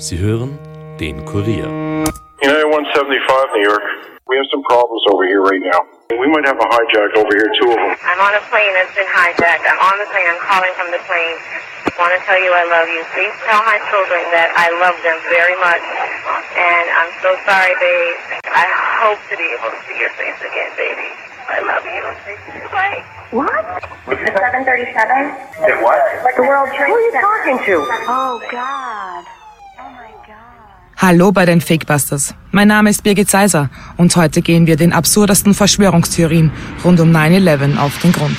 Sie hören den Kurier. United 175 New York. We have some problems over here right now. We might have a hijack over here, two of them. I'm on a plane that's been hijacked. I'm on the plane. I'm calling from the plane. I want to tell you I love you. Please tell my children that I love them very much. And I'm so sorry, babe. I hope to be able to see your face again, baby. I love you. Bye. What? The 737? Did what? The World Trade Who are you talking to? Oh, God. Hallo bei den Fakebusters. Mein Name ist Birgit Seiser und heute gehen wir den absurdesten Verschwörungstheorien rund um 9-11 auf den Grund.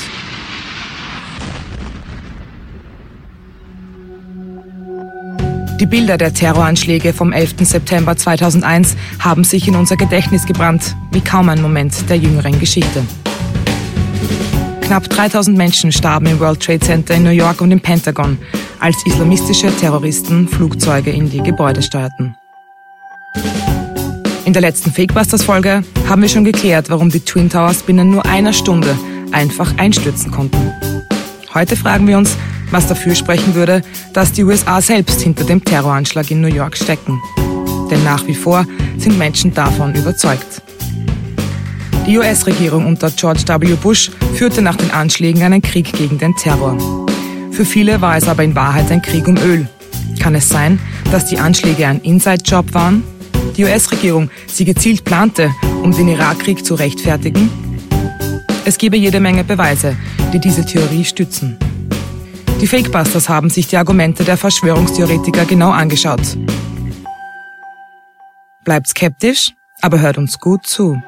Die Bilder der Terroranschläge vom 11. September 2001 haben sich in unser Gedächtnis gebrannt, wie kaum ein Moment der jüngeren Geschichte. Knapp 3000 Menschen starben im World Trade Center in New York und im Pentagon, als islamistische Terroristen Flugzeuge in die Gebäude steuerten. In der letzten Fakebusters-Folge haben wir schon geklärt, warum die Twin Towers binnen nur einer Stunde einfach einstürzen konnten. Heute fragen wir uns, was dafür sprechen würde, dass die USA selbst hinter dem Terroranschlag in New York stecken. Denn nach wie vor sind Menschen davon überzeugt. Die US-Regierung unter George W. Bush führte nach den Anschlägen einen Krieg gegen den Terror. Für viele war es aber in Wahrheit ein Krieg um Öl. Kann es sein, dass die Anschläge ein Inside-Job waren? Die US-Regierung sie gezielt plante, um den Irakkrieg zu rechtfertigen? Es gebe jede Menge Beweise, die diese Theorie stützen. Die Fakebusters haben sich die Argumente der Verschwörungstheoretiker genau angeschaut. Bleibt skeptisch, aber hört uns gut zu.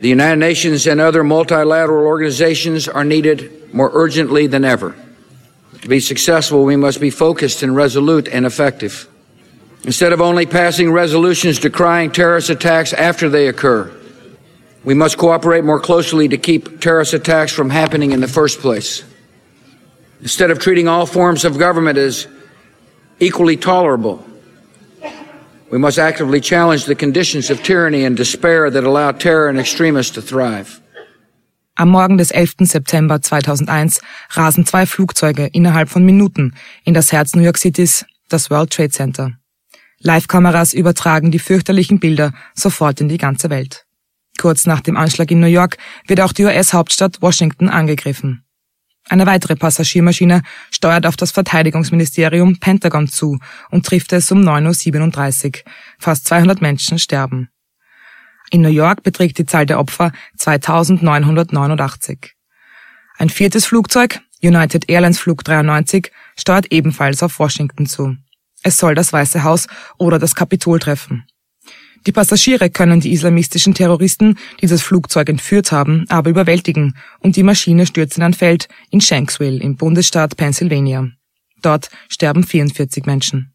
The United Nations and other multilateral organizations are needed more urgently than ever. To be successful, we must be focused and resolute and effective. Instead of only passing resolutions decrying terrorist attacks after they occur, we must cooperate more closely to keep terrorist attacks from happening in the first place. Instead of treating all forms of government as equally tolerable, we must actively challenge the conditions of tyranny and despair that allow terror and extremists to thrive. Am Morgen des 11. September 2001 rasen zwei Flugzeuge innerhalb von Minuten in das Herz New York Citys, das World Trade Center. Live-Kameras übertragen die fürchterlichen Bilder sofort in die ganze Welt. Kurz nach dem Anschlag in New York wird auch die US-Hauptstadt Washington angegriffen. Eine weitere Passagiermaschine steuert auf das Verteidigungsministerium Pentagon zu und trifft es um 9.37 Uhr. Fast 200 Menschen sterben. In New York beträgt die Zahl der Opfer 2989. Ein viertes Flugzeug, United Airlines Flug 93, steuert ebenfalls auf Washington zu. Es soll das Weiße Haus oder das Kapitol treffen. Die Passagiere können die islamistischen Terroristen, die das Flugzeug entführt haben, aber überwältigen und die Maschine stürzt in ein Feld in Shanksville im Bundesstaat Pennsylvania. Dort sterben 44 Menschen.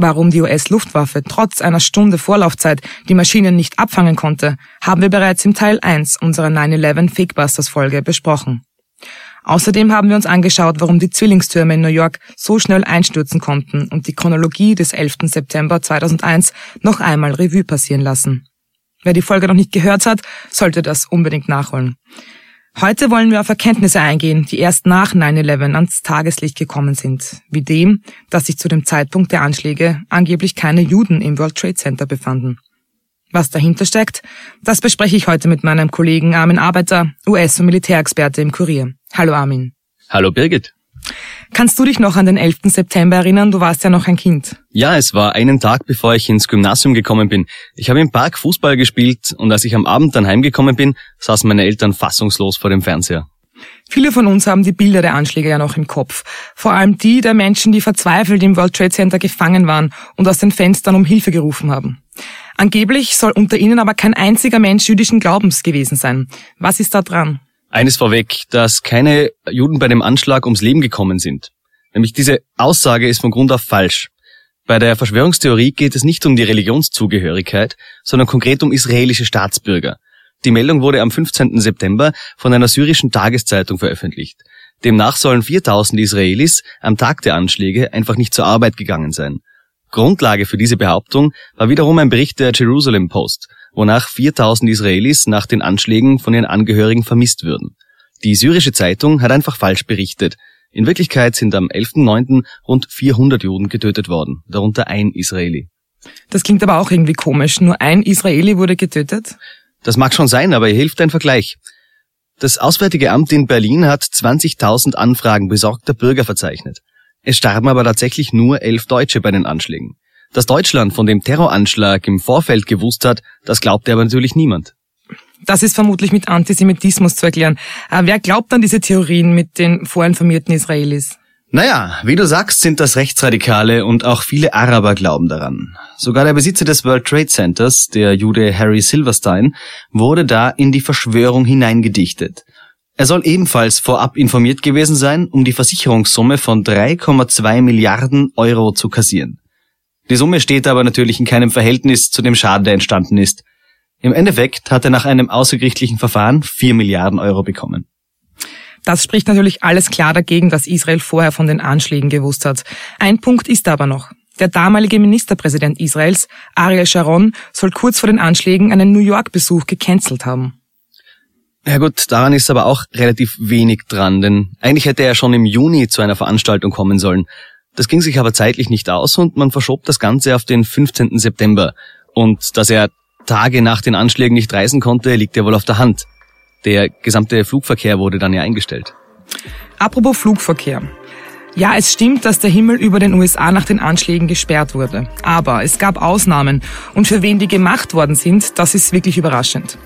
Warum die US-Luftwaffe trotz einer Stunde Vorlaufzeit die Maschinen nicht abfangen konnte, haben wir bereits im Teil 1 unserer 9-11 Fakebusters Folge besprochen. Außerdem haben wir uns angeschaut, warum die Zwillingstürme in New York so schnell einstürzen konnten und die Chronologie des 11. September 2001 noch einmal Revue passieren lassen. Wer die Folge noch nicht gehört hat, sollte das unbedingt nachholen. Heute wollen wir auf Erkenntnisse eingehen, die erst nach 9-11 ans Tageslicht gekommen sind, wie dem, dass sich zu dem Zeitpunkt der Anschläge angeblich keine Juden im World Trade Center befanden. Was dahinter steckt, das bespreche ich heute mit meinem Kollegen Armin Arbeiter, US- und Militärexperte im Kurier. Hallo Armin. Hallo Birgit. Kannst du dich noch an den 11. September erinnern? Du warst ja noch ein Kind. Ja, es war einen Tag, bevor ich ins Gymnasium gekommen bin. Ich habe im Park Fußball gespielt und als ich am Abend dann heimgekommen bin, saßen meine Eltern fassungslos vor dem Fernseher. Viele von uns haben die Bilder der Anschläge ja noch im Kopf. Vor allem die der Menschen, die verzweifelt im World Trade Center gefangen waren und aus den Fenstern um Hilfe gerufen haben. Angeblich soll unter ihnen aber kein einziger Mensch jüdischen Glaubens gewesen sein. Was ist da dran? Eines vorweg, dass keine Juden bei dem Anschlag ums Leben gekommen sind. Nämlich diese Aussage ist von Grund auf falsch. Bei der Verschwörungstheorie geht es nicht um die Religionszugehörigkeit, sondern konkret um israelische Staatsbürger. Die Meldung wurde am 15. September von einer syrischen Tageszeitung veröffentlicht. Demnach sollen 4000 Israelis am Tag der Anschläge einfach nicht zur Arbeit gegangen sein. Grundlage für diese Behauptung war wiederum ein Bericht der Jerusalem Post, wonach 4000 Israelis nach den Anschlägen von ihren Angehörigen vermisst würden. Die syrische Zeitung hat einfach falsch berichtet. In Wirklichkeit sind am 11.09. rund 400 Juden getötet worden, darunter ein Israeli. Das klingt aber auch irgendwie komisch. Nur ein Israeli wurde getötet? Das mag schon sein, aber hier hilft ein Vergleich. Das Auswärtige Amt in Berlin hat 20.000 Anfragen besorgter Bürger verzeichnet. Es starben aber tatsächlich nur elf Deutsche bei den Anschlägen. Dass Deutschland von dem Terroranschlag im Vorfeld gewusst hat, das glaubte aber natürlich niemand. Das ist vermutlich mit Antisemitismus zu erklären. Aber wer glaubt an diese Theorien mit den vorinformierten Israelis? Naja, wie du sagst, sind das Rechtsradikale und auch viele Araber glauben daran. Sogar der Besitzer des World Trade Centers, der Jude Harry Silverstein, wurde da in die Verschwörung hineingedichtet. Er soll ebenfalls vorab informiert gewesen sein, um die Versicherungssumme von 3,2 Milliarden Euro zu kassieren. Die Summe steht aber natürlich in keinem Verhältnis zu dem Schaden, der entstanden ist. Im Endeffekt hat er nach einem außergerichtlichen Verfahren 4 Milliarden Euro bekommen. Das spricht natürlich alles klar dagegen, dass Israel vorher von den Anschlägen gewusst hat. Ein Punkt ist aber noch. Der damalige Ministerpräsident Israels, Ariel Sharon, soll kurz vor den Anschlägen einen New York-Besuch gecancelt haben. Ja gut, daran ist aber auch relativ wenig dran, denn eigentlich hätte er schon im Juni zu einer Veranstaltung kommen sollen. Das ging sich aber zeitlich nicht aus und man verschob das Ganze auf den 15. September. Und dass er Tage nach den Anschlägen nicht reisen konnte, liegt ja wohl auf der Hand. Der gesamte Flugverkehr wurde dann ja eingestellt. Apropos Flugverkehr. Ja, es stimmt, dass der Himmel über den USA nach den Anschlägen gesperrt wurde. Aber es gab Ausnahmen. Und für wen die gemacht worden sind, das ist wirklich überraschend.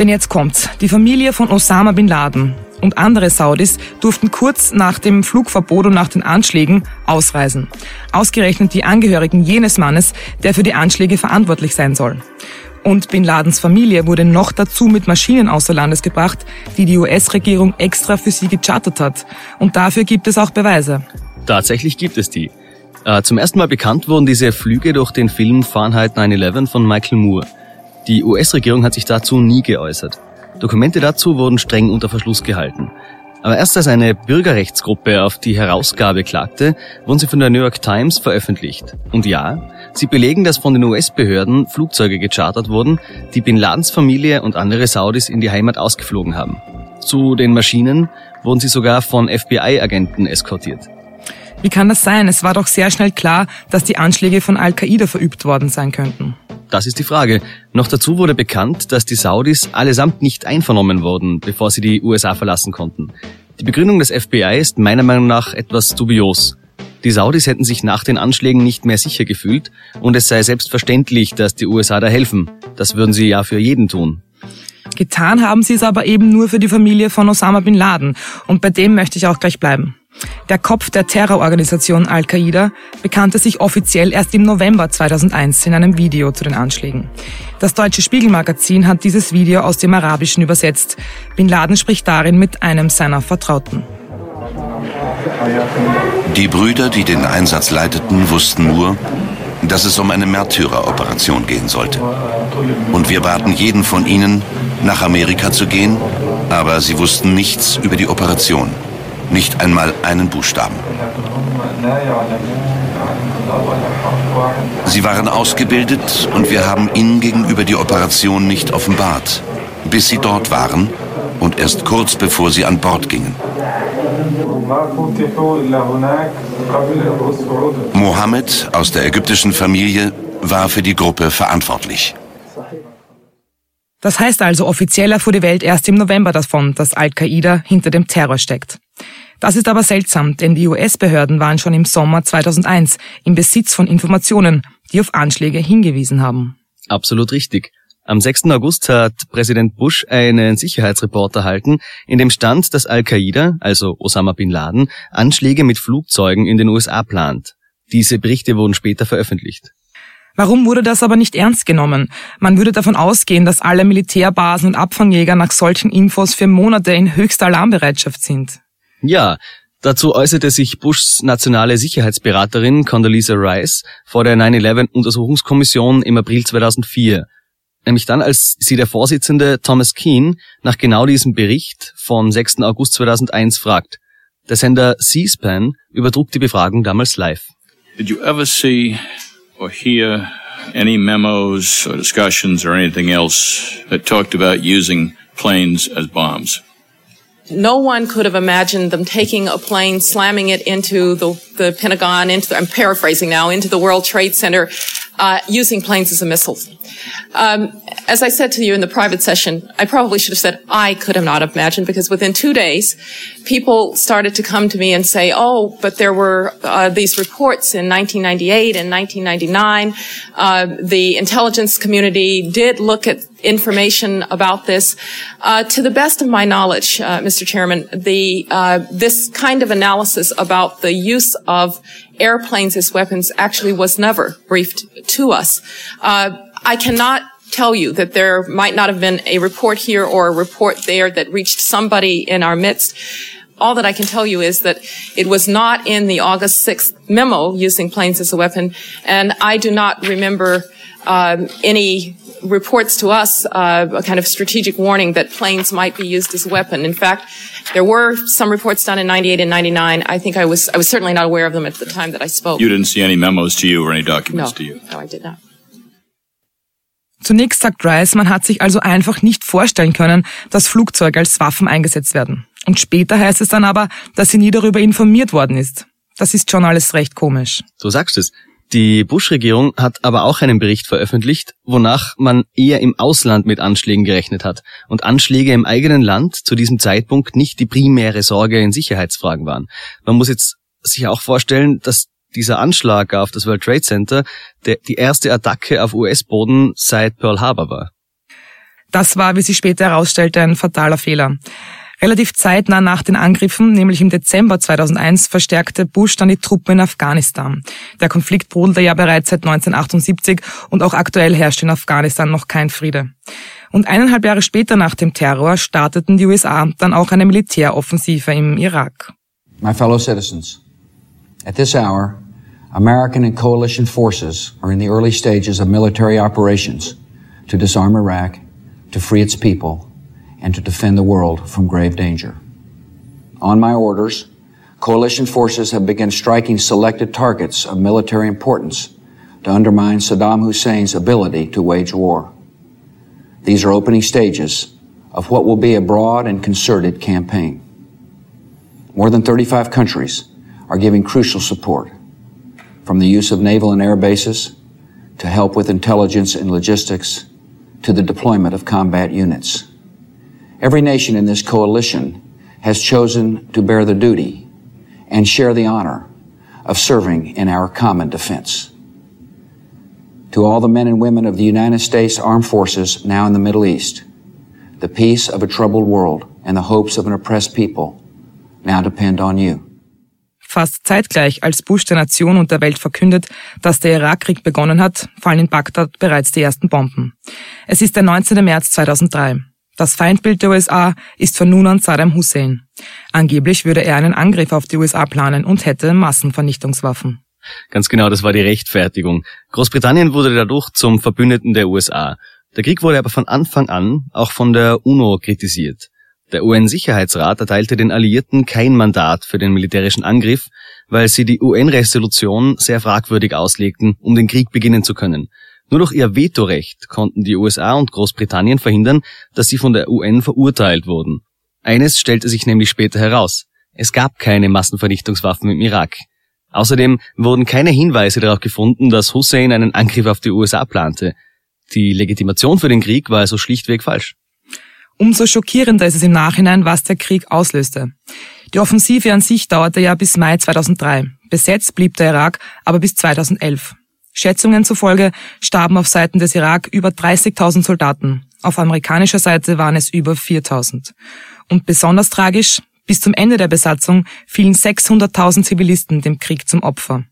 Denn jetzt kommt's. Die Familie von Osama bin Laden und andere Saudis durften kurz nach dem Flugverbot und nach den Anschlägen ausreisen. Ausgerechnet die Angehörigen jenes Mannes, der für die Anschläge verantwortlich sein soll. Und Bin Ladens Familie wurde noch dazu mit Maschinen außer Landes gebracht, die die US-Regierung extra für sie gechartert hat. Und dafür gibt es auch Beweise. Tatsächlich gibt es die. Äh, zum ersten Mal bekannt wurden diese Flüge durch den Film Fahrenheit 9-11 von Michael Moore. Die US-Regierung hat sich dazu nie geäußert. Dokumente dazu wurden streng unter Verschluss gehalten. Aber erst als eine Bürgerrechtsgruppe auf die Herausgabe klagte, wurden sie von der New York Times veröffentlicht. Und ja, sie belegen, dass von den US-Behörden Flugzeuge gechartert wurden, die Bin Ladens Familie und andere Saudis in die Heimat ausgeflogen haben. Zu den Maschinen wurden sie sogar von FBI-Agenten eskortiert. Wie kann das sein? Es war doch sehr schnell klar, dass die Anschläge von Al-Qaida verübt worden sein könnten. Das ist die Frage. Noch dazu wurde bekannt, dass die Saudis allesamt nicht einvernommen wurden, bevor sie die USA verlassen konnten. Die Begründung des FBI ist meiner Meinung nach etwas dubios. Die Saudis hätten sich nach den Anschlägen nicht mehr sicher gefühlt und es sei selbstverständlich, dass die USA da helfen. Das würden sie ja für jeden tun. Getan haben sie es aber eben nur für die Familie von Osama bin Laden und bei dem möchte ich auch gleich bleiben. Der Kopf der Terrororganisation Al-Qaida bekannte sich offiziell erst im November 2001 in einem Video zu den Anschlägen. Das deutsche Spiegelmagazin hat dieses Video aus dem Arabischen übersetzt. Bin Laden spricht darin mit einem seiner Vertrauten. Die Brüder, die den Einsatz leiteten, wussten nur, dass es um eine Märtyreroperation gehen sollte. Und wir baten jeden von ihnen, nach Amerika zu gehen, aber sie wussten nichts über die Operation. Nicht einmal einen Buchstaben. Sie waren ausgebildet und wir haben ihnen gegenüber die Operation nicht offenbart, bis sie dort waren und erst kurz bevor sie an Bord gingen. Mohammed aus der ägyptischen Familie war für die Gruppe verantwortlich. Das heißt also, offiziell erfuhr die Welt erst im November davon, dass Al-Qaida hinter dem Terror steckt. Das ist aber seltsam, denn die US-Behörden waren schon im Sommer 2001 im Besitz von Informationen, die auf Anschläge hingewiesen haben. Absolut richtig. Am 6. August hat Präsident Bush einen Sicherheitsreport erhalten, in dem stand, dass Al-Qaida, also Osama bin Laden, Anschläge mit Flugzeugen in den USA plant. Diese Berichte wurden später veröffentlicht. Warum wurde das aber nicht ernst genommen? Man würde davon ausgehen, dass alle Militärbasen und Abfangjäger nach solchen Infos für Monate in höchster Alarmbereitschaft sind. Ja, dazu äußerte sich Bushs nationale Sicherheitsberaterin Condoleezza Rice vor der 9-11-Untersuchungskommission im April 2004. Nämlich dann, als sie der Vorsitzende Thomas Keane nach genau diesem Bericht vom 6. August 2001 fragt. Der Sender C-SPAN übertrug die Befragung damals live. Did you ever see or hear any memos or discussions or anything else that talked about using planes as bombs. No one could have imagined them taking a plane, slamming it into the, the Pentagon, into the, I'm paraphrasing now, into the World Trade Center, uh, using planes as a missile. Um, as I said to you in the private session, I probably should have said I could have not imagined because within two days, people started to come to me and say, "Oh, but there were uh, these reports in 1998 and 1999. Uh, the intelligence community did look at information about this. Uh, to the best of my knowledge, uh, Mr. Chairman, the uh, this kind of analysis about the use of airplanes as weapons actually was never briefed to us. Uh, I cannot tell you that there might not have been a report here or a report there that reached somebody in our midst. All that I can tell you is that it was not in the August 6th memo using planes as a weapon, and I do not remember um, any reports to us uh, a kind of strategic warning that planes might be used as a weapon. In fact, there were some reports done in 98 and 99. I think I was I was certainly not aware of them at the time that I spoke. You didn't see any memos to you or any documents no, to you? No, I did not. Zunächst sagt Rice, man hat sich also einfach nicht vorstellen können, dass Flugzeuge als Waffen eingesetzt werden. Und später heißt es dann aber, dass sie nie darüber informiert worden ist. Das ist schon alles recht komisch. Du sagst es. Die Bush-Regierung hat aber auch einen Bericht veröffentlicht, wonach man eher im Ausland mit Anschlägen gerechnet hat und Anschläge im eigenen Land zu diesem Zeitpunkt nicht die primäre Sorge in Sicherheitsfragen waren. Man muss jetzt sich auch vorstellen, dass dieser Anschlag auf das World Trade Center der, die erste Attacke auf US-Boden seit Pearl Harbor war. Das war, wie sich später herausstellte, ein fataler Fehler. Relativ zeitnah nach den Angriffen, nämlich im Dezember 2001, verstärkte Bush dann die Truppen in Afghanistan. Der Konflikt brodelte ja bereits seit 1978 und auch aktuell herrscht in Afghanistan noch kein Friede. Und eineinhalb Jahre später nach dem Terror starteten die USA dann auch eine Militäroffensive im Irak. My fellow citizens, at this hour, American and coalition forces are in the early stages of military operations to disarm Iraq, to free its people, and to defend the world from grave danger. On my orders, coalition forces have begun striking selected targets of military importance to undermine Saddam Hussein's ability to wage war. These are opening stages of what will be a broad and concerted campaign. More than 35 countries are giving crucial support, from the use of naval and air bases to help with intelligence and logistics to the deployment of combat units. Every nation in this coalition has chosen to bear the duty and share the honor of serving in our common defense. To all the men and women of the United States Armed Forces now in the Middle East, the peace of a troubled world and the hopes of an oppressed people now depend on you. Fast zeitgleich, als Bush der Nation und der Welt verkündet, dass der Irakkrieg begonnen hat, fallen in Bagdad bereits die ersten Bomben. Es ist der 19. März 2003. Das Feindbild der USA ist von nun an Saddam Hussein. Angeblich würde er einen Angriff auf die USA planen und hätte Massenvernichtungswaffen. Ganz genau, das war die Rechtfertigung. Großbritannien wurde dadurch zum Verbündeten der USA. Der Krieg wurde aber von Anfang an auch von der UNO kritisiert. Der UN-Sicherheitsrat erteilte den Alliierten kein Mandat für den militärischen Angriff, weil sie die UN-Resolution sehr fragwürdig auslegten, um den Krieg beginnen zu können. Nur durch ihr Vetorecht konnten die USA und Großbritannien verhindern, dass sie von der UN verurteilt wurden. Eines stellte sich nämlich später heraus. Es gab keine Massenvernichtungswaffen im Irak. Außerdem wurden keine Hinweise darauf gefunden, dass Hussein einen Angriff auf die USA plante. Die Legitimation für den Krieg war also schlichtweg falsch. Umso schockierender ist es im Nachhinein, was der Krieg auslöste. Die Offensive an sich dauerte ja bis Mai 2003. Besetzt blieb der Irak aber bis 2011. Schätzungen zufolge starben auf Seiten des Irak über 30.000 Soldaten. Auf amerikanischer Seite waren es über 4.000. Und besonders tragisch, bis zum Ende der Besatzung fielen 600.000 Zivilisten dem Krieg zum Opfer.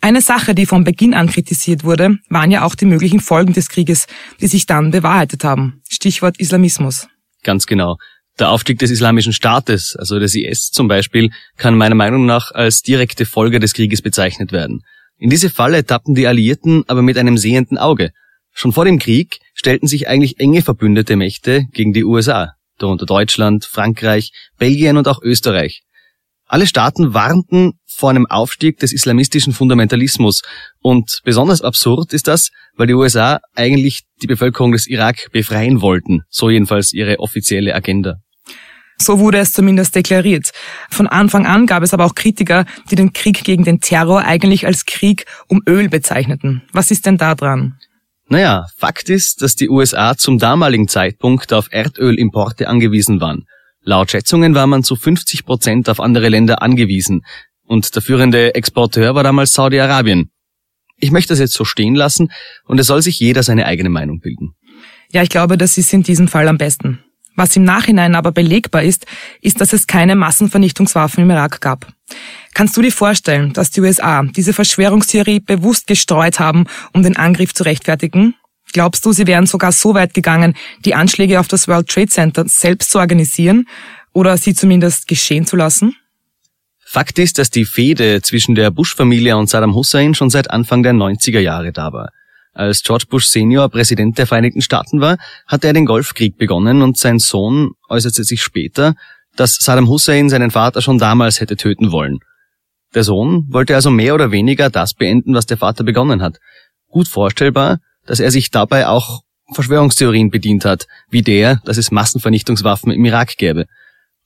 Eine Sache, die von Beginn an kritisiert wurde, waren ja auch die möglichen Folgen des Krieges, die sich dann bewahrheitet haben. Stichwort Islamismus. Ganz genau. Der Aufstieg des Islamischen Staates, also des IS zum Beispiel, kann meiner Meinung nach als direkte Folge des Krieges bezeichnet werden. In diese Falle tappten die Alliierten aber mit einem sehenden Auge. Schon vor dem Krieg stellten sich eigentlich enge verbündete Mächte gegen die USA, darunter Deutschland, Frankreich, Belgien und auch Österreich. Alle Staaten warnten vor einem Aufstieg des islamistischen Fundamentalismus. Und besonders absurd ist das, weil die USA eigentlich die Bevölkerung des Irak befreien wollten. So jedenfalls ihre offizielle Agenda. So wurde es zumindest deklariert. Von Anfang an gab es aber auch Kritiker, die den Krieg gegen den Terror eigentlich als Krieg um Öl bezeichneten. Was ist denn da dran? Naja, Fakt ist, dass die USA zum damaligen Zeitpunkt auf Erdölimporte angewiesen waren. Laut Schätzungen war man zu 50 Prozent auf andere Länder angewiesen. Und der führende Exporteur war damals Saudi-Arabien. Ich möchte das jetzt so stehen lassen und es soll sich jeder seine eigene Meinung bilden. Ja, ich glaube, das ist in diesem Fall am besten. Was im Nachhinein aber belegbar ist, ist, dass es keine Massenvernichtungswaffen im Irak gab. Kannst du dir vorstellen, dass die USA diese Verschwörungstheorie bewusst gestreut haben, um den Angriff zu rechtfertigen? Glaubst du, sie wären sogar so weit gegangen, die Anschläge auf das World Trade Center selbst zu organisieren oder sie zumindest geschehen zu lassen? Fakt ist, dass die Fehde zwischen der Bush-Familie und Saddam Hussein schon seit Anfang der 90er Jahre da war. Als George Bush Senior Präsident der Vereinigten Staaten war, hatte er den Golfkrieg begonnen und sein Sohn äußerte sich später, dass Saddam Hussein seinen Vater schon damals hätte töten wollen. Der Sohn wollte also mehr oder weniger das beenden, was der Vater begonnen hat. Gut vorstellbar, dass er sich dabei auch Verschwörungstheorien bedient hat, wie der, dass es Massenvernichtungswaffen im Irak gäbe.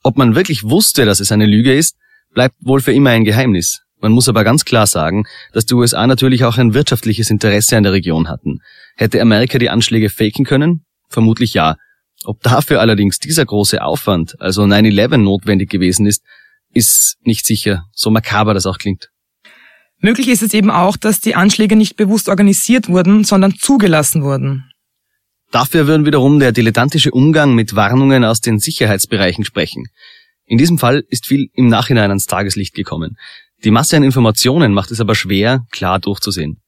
Ob man wirklich wusste, dass es eine Lüge ist, bleibt wohl für immer ein Geheimnis. Man muss aber ganz klar sagen, dass die USA natürlich auch ein wirtschaftliches Interesse an der Region hatten. Hätte Amerika die Anschläge faken können? Vermutlich ja. Ob dafür allerdings dieser große Aufwand, also 9-11 notwendig gewesen ist, ist nicht sicher, so makaber das auch klingt. Möglich ist es eben auch, dass die Anschläge nicht bewusst organisiert wurden, sondern zugelassen wurden. Dafür würden wiederum der dilettantische Umgang mit Warnungen aus den Sicherheitsbereichen sprechen. In diesem Fall ist viel im Nachhinein ans Tageslicht gekommen. Die Masse an Informationen macht es aber schwer, klar durchzusehen.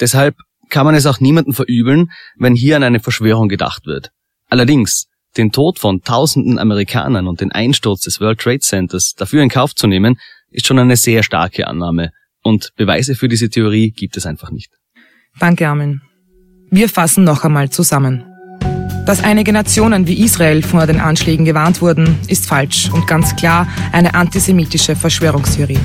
Deshalb kann man es auch niemandem verübeln, wenn hier an eine Verschwörung gedacht wird. Allerdings, den Tod von tausenden Amerikanern und den Einsturz des World Trade Centers dafür in Kauf zu nehmen, ist schon eine sehr starke Annahme. Und Beweise für diese Theorie gibt es einfach nicht. Danke, Armin. Wir fassen noch einmal zusammen. Dass einige Nationen wie Israel vor den Anschlägen gewarnt wurden, ist falsch und ganz klar eine antisemitische Verschwörungstheorie.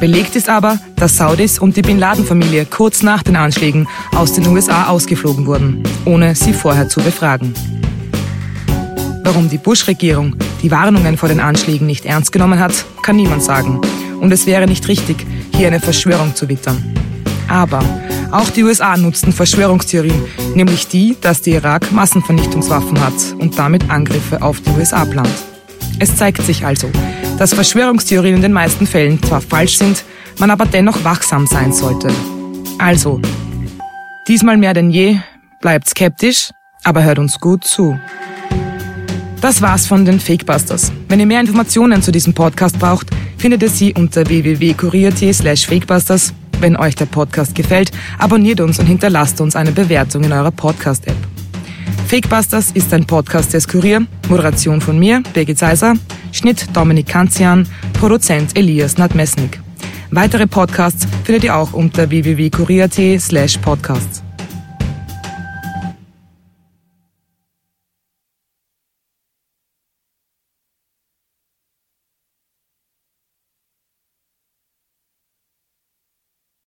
Belegt ist aber, dass Saudis und die Bin Laden-Familie kurz nach den Anschlägen aus den USA ausgeflogen wurden, ohne sie vorher zu befragen. Warum die Bush-Regierung die Warnungen vor den Anschlägen nicht ernst genommen hat, kann niemand sagen. Und es wäre nicht richtig, hier eine Verschwörung zu wittern. Aber auch die USA nutzten Verschwörungstheorien, nämlich die, dass der Irak Massenvernichtungswaffen hat und damit Angriffe auf die USA plant. Es zeigt sich also, dass Verschwörungstheorien in den meisten Fällen zwar falsch sind, man aber dennoch wachsam sein sollte. Also, diesmal mehr denn je, bleibt skeptisch, aber hört uns gut zu. Das war's von den Fakebusters. Wenn ihr mehr Informationen zu diesem Podcast braucht, findet ihr sie unter www.kurier.t slash fakebusters. Wenn euch der Podcast gefällt, abonniert uns und hinterlasst uns eine Bewertung in eurer Podcast-App. Fakebusters ist ein Podcast des Kurier, Moderation von mir, Birgit Seiser, Schnitt Dominik Kanzian, Produzent Elias Nadmesnik. Weitere Podcasts findet ihr auch unter www.kurier.at slash podcasts.